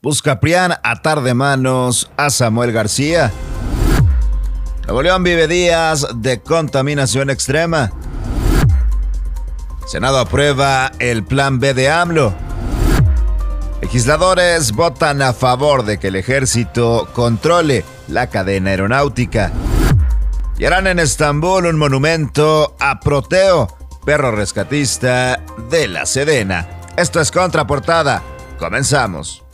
Busca Prián atar de manos a Samuel García. Nuevo León vive días de contaminación extrema. Senado aprueba el plan B de AMLO. Legisladores votan a favor de que el ejército controle la cadena aeronáutica. Y harán en Estambul un monumento a Proteo, perro rescatista de la Sedena. Esto es Contraportada. Comenzamos.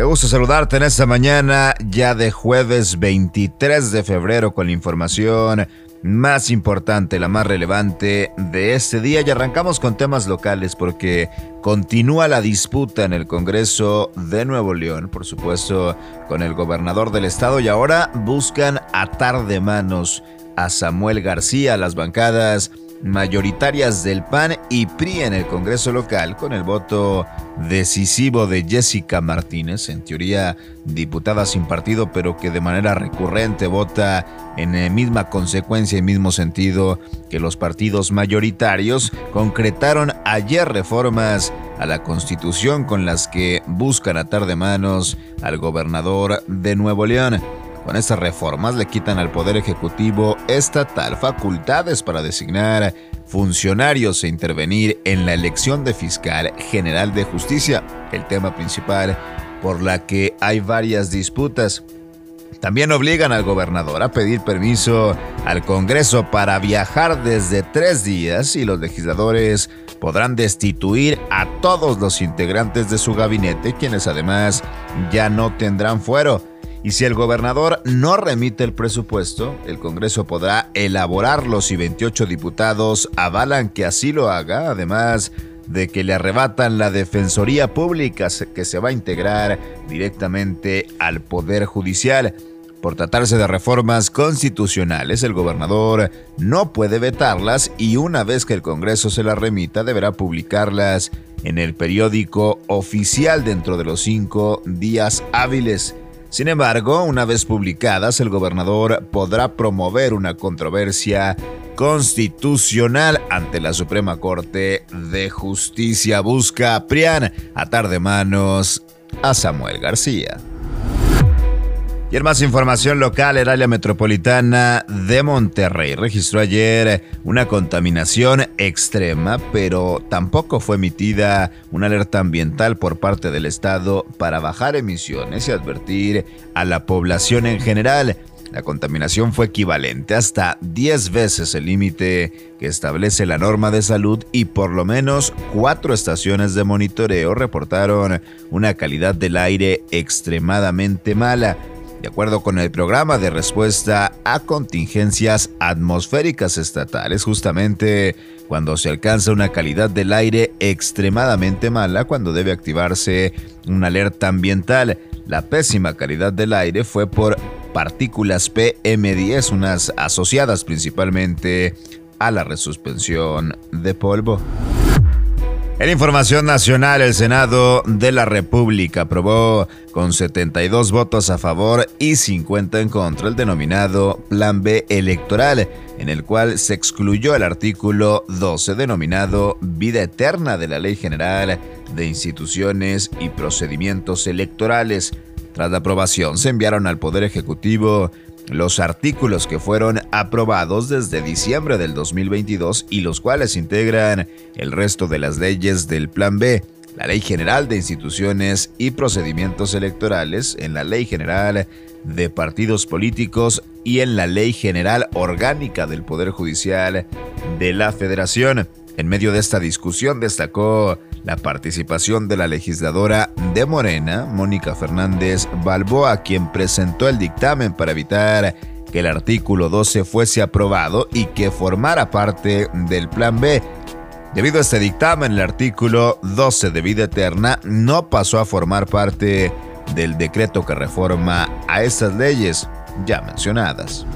Qué gusto saludarte en esta mañana ya de jueves 23 de febrero con la información más importante, la más relevante de este día. Y arrancamos con temas locales porque continúa la disputa en el Congreso de Nuevo León, por supuesto con el gobernador del estado y ahora buscan atar de manos a Samuel García, las bancadas mayoritarias del PAN y PRI en el Congreso local con el voto decisivo de Jessica Martínez, en teoría diputada sin partido, pero que de manera recurrente vota en la misma consecuencia y mismo sentido que los partidos mayoritarios, concretaron ayer reformas a la Constitución con las que buscan atar de manos al gobernador de Nuevo León. Con estas reformas le quitan al Poder Ejecutivo estatal facultades para designar funcionarios e intervenir en la elección de fiscal general de justicia, el tema principal por la que hay varias disputas. También obligan al gobernador a pedir permiso al Congreso para viajar desde tres días y los legisladores podrán destituir a todos los integrantes de su gabinete, quienes además ya no tendrán fuero. Y si el gobernador no remite el presupuesto, el Congreso podrá elaborarlo si 28 diputados avalan que así lo haga, además de que le arrebatan la Defensoría Pública que se va a integrar directamente al Poder Judicial. Por tratarse de reformas constitucionales, el gobernador no puede vetarlas y una vez que el Congreso se las remita deberá publicarlas en el periódico oficial dentro de los cinco días hábiles. Sin embargo, una vez publicadas, el gobernador podrá promover una controversia constitucional ante la Suprema Corte de Justicia. Busca a Prián atar de manos a Samuel García. Y en más información local, el área metropolitana de Monterrey registró ayer una contaminación extrema, pero tampoco fue emitida una alerta ambiental por parte del Estado para bajar emisiones y advertir a la población en general. La contaminación fue equivalente hasta 10 veces el límite que establece la norma de salud y por lo menos cuatro estaciones de monitoreo reportaron una calidad del aire extremadamente mala. De acuerdo con el programa de respuesta a contingencias atmosféricas estatales, justamente cuando se alcanza una calidad del aire extremadamente mala, cuando debe activarse una alerta ambiental. La pésima calidad del aire fue por partículas PM10, unas asociadas principalmente a la resuspensión de polvo. En información nacional, el Senado de la República aprobó con 72 votos a favor y 50 en contra el denominado Plan B electoral, en el cual se excluyó el artículo 12 denominado Vida Eterna de la Ley General de Instituciones y Procedimientos Electorales. Tras la aprobación, se enviaron al Poder Ejecutivo los artículos que fueron aprobados desde diciembre del 2022 y los cuales integran el resto de las leyes del Plan B, la Ley General de Instituciones y Procedimientos Electorales, en la Ley General de Partidos Políticos y en la Ley General Orgánica del Poder Judicial de la Federación. En medio de esta discusión destacó la participación de la legisladora de Morena, Mónica Fernández Balboa, quien presentó el dictamen para evitar que el artículo 12 fuese aprobado y que formara parte del Plan B. Debido a este dictamen, el artículo 12 de vida eterna no pasó a formar parte del decreto que reforma a estas leyes ya mencionadas.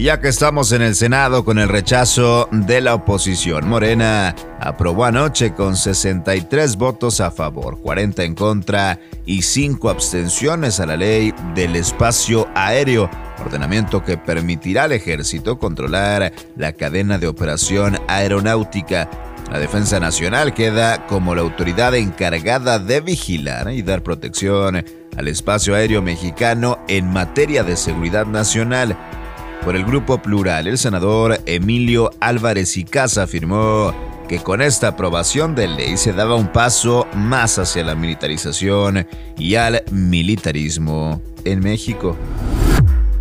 Ya que estamos en el Senado con el rechazo de la oposición, Morena aprobó anoche con 63 votos a favor, 40 en contra y 5 abstenciones a la ley del espacio aéreo, ordenamiento que permitirá al ejército controlar la cadena de operación aeronáutica. La Defensa Nacional queda como la autoridad encargada de vigilar y dar protección al espacio aéreo mexicano en materia de seguridad nacional. Por el Grupo Plural, el senador Emilio Álvarez y Casa afirmó que con esta aprobación de ley se daba un paso más hacia la militarización y al militarismo en México.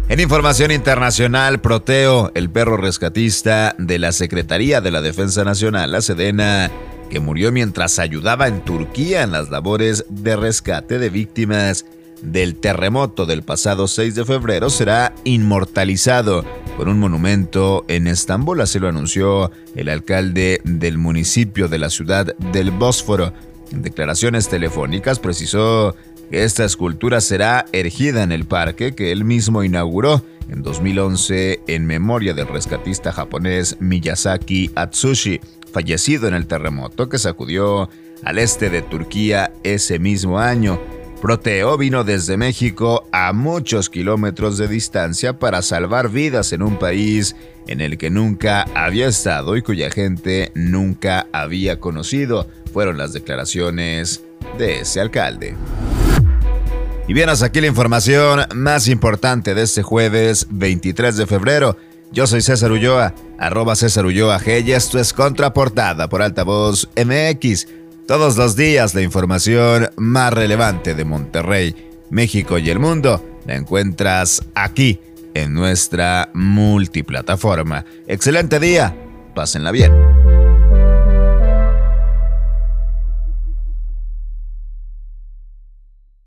En información internacional, Proteo, el perro rescatista de la Secretaría de la Defensa Nacional, la Sedena, que murió mientras ayudaba en Turquía en las labores de rescate de víctimas del terremoto del pasado 6 de febrero será inmortalizado con un monumento en Estambul, así lo anunció el alcalde del municipio de la ciudad del Bósforo. En declaraciones telefónicas precisó que esta escultura será erigida en el parque que él mismo inauguró en 2011 en memoria del rescatista japonés Miyazaki Atsushi, fallecido en el terremoto que sacudió al este de Turquía ese mismo año. Proteo vino desde México a muchos kilómetros de distancia para salvar vidas en un país en el que nunca había estado y cuya gente nunca había conocido, fueron las declaraciones de ese alcalde. Y bien, hasta aquí la información más importante de este jueves 23 de febrero. Yo soy César Ulloa, arroba César Ulloa G y esto es Contraportada por Altavoz MX. Todos los días la información más relevante de Monterrey, México y el mundo la encuentras aquí en nuestra multiplataforma. Excelente día, pásenla bien.